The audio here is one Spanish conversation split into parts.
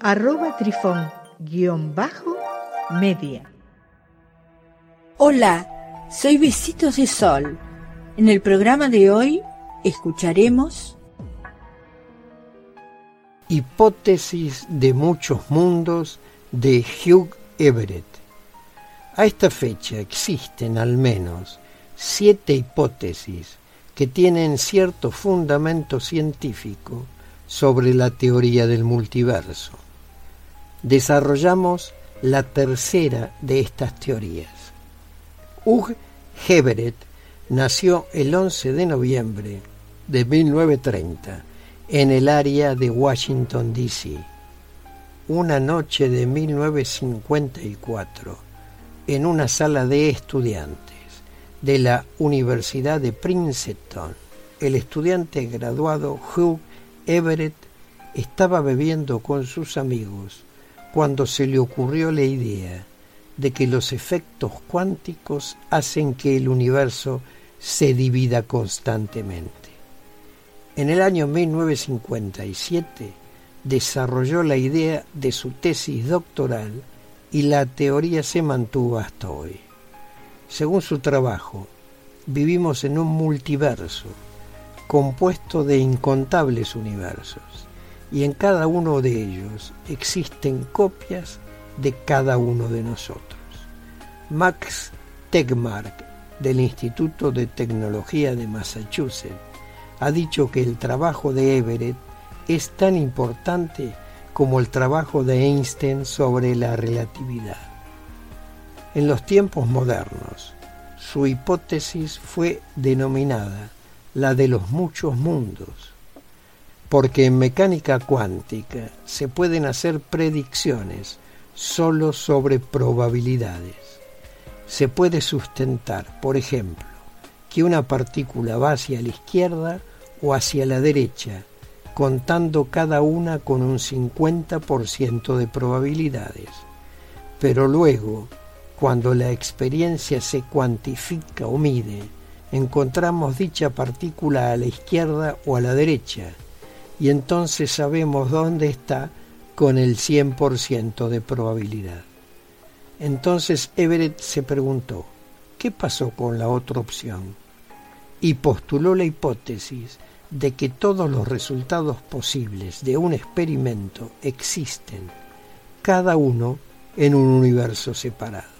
arroba trifón-media. Hola, soy Besitos de Sol. En el programa de hoy escucharemos Hipótesis de muchos mundos de Hugh Everett. A esta fecha existen al menos siete hipótesis que tienen cierto fundamento científico sobre la teoría del multiverso. Desarrollamos la tercera de estas teorías. Hugh Everett nació el 11 de noviembre de 1930 en el área de Washington, D.C. Una noche de 1954, en una sala de estudiantes de la Universidad de Princeton, el estudiante graduado Hugh Everett estaba bebiendo con sus amigos cuando se le ocurrió la idea de que los efectos cuánticos hacen que el universo se divida constantemente. En el año 1957 desarrolló la idea de su tesis doctoral y la teoría se mantuvo hasta hoy. Según su trabajo, vivimos en un multiverso compuesto de incontables universos y en cada uno de ellos existen copias de cada uno de nosotros. Max Tegmark del Instituto de Tecnología de Massachusetts ha dicho que el trabajo de Everett es tan importante como el trabajo de Einstein sobre la relatividad. En los tiempos modernos, su hipótesis fue denominada la de los muchos mundos, porque en mecánica cuántica se pueden hacer predicciones solo sobre probabilidades. Se puede sustentar, por ejemplo, que una partícula va hacia la izquierda o hacia la derecha, contando cada una con un 50% de probabilidades. Pero luego, cuando la experiencia se cuantifica o mide, encontramos dicha partícula a la izquierda o a la derecha, y entonces sabemos dónde está con el 100% de probabilidad. Entonces Everett se preguntó, ¿qué pasó con la otra opción? Y postuló la hipótesis de que todos los resultados posibles de un experimento existen, cada uno en un universo separado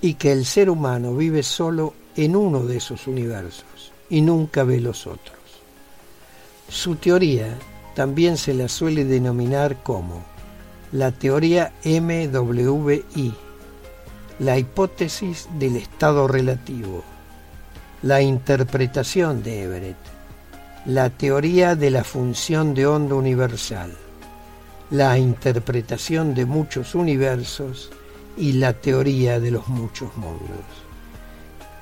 y que el ser humano vive solo en uno de esos universos y nunca ve los otros. Su teoría también se la suele denominar como la teoría MWI, la hipótesis del estado relativo, la interpretación de Everett, la teoría de la función de onda universal, la interpretación de muchos universos y la teoría de los muchos mundos.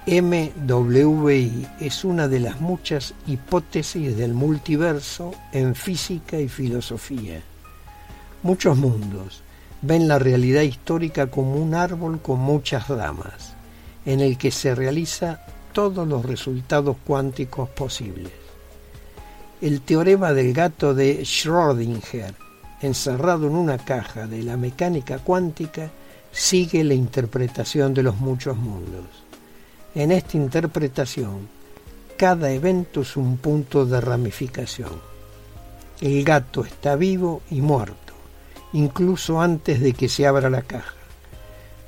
MWI es una de las muchas hipótesis del multiverso en física y filosofía. Muchos mundos ven la realidad histórica como un árbol con muchas ramas, en el que se realiza todos los resultados cuánticos posibles. El teorema del gato de Schrödinger, encerrado en una caja de la mecánica cuántica, sigue la interpretación de los muchos mundos. En esta interpretación, cada evento es un punto de ramificación. El gato está vivo y muerto, incluso antes de que se abra la caja.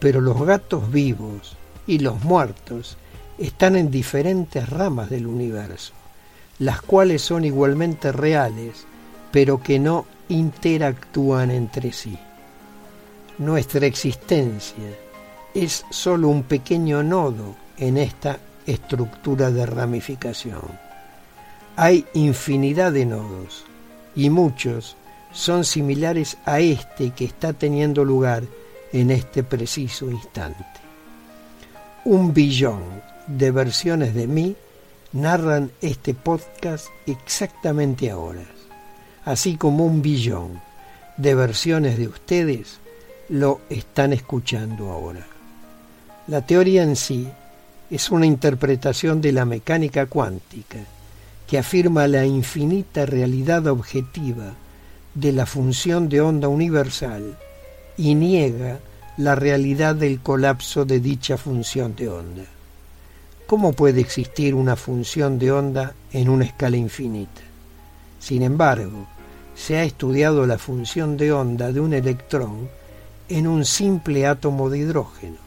Pero los gatos vivos y los muertos están en diferentes ramas del universo, las cuales son igualmente reales, pero que no interactúan entre sí. Nuestra existencia es solo un pequeño nodo en esta estructura de ramificación. Hay infinidad de nodos y muchos son similares a este que está teniendo lugar en este preciso instante. Un billón de versiones de mí narran este podcast exactamente ahora, así como un billón de versiones de ustedes lo están escuchando ahora. La teoría en sí es una interpretación de la mecánica cuántica que afirma la infinita realidad objetiva de la función de onda universal y niega la realidad del colapso de dicha función de onda. ¿Cómo puede existir una función de onda en una escala infinita? Sin embargo, se ha estudiado la función de onda de un electrón en un simple átomo de hidrógeno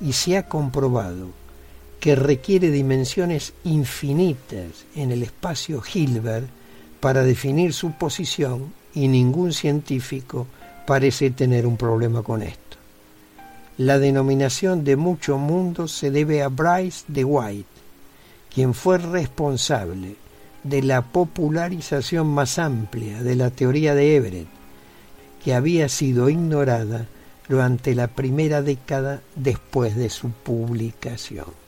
y se ha comprobado que requiere dimensiones infinitas en el espacio Hilbert para definir su posición y ningún científico parece tener un problema con esto. La denominación de mucho mundo se debe a Bryce de White, quien fue responsable de la popularización más amplia de la teoría de Everett, que había sido ignorada durante la primera década después de su publicación.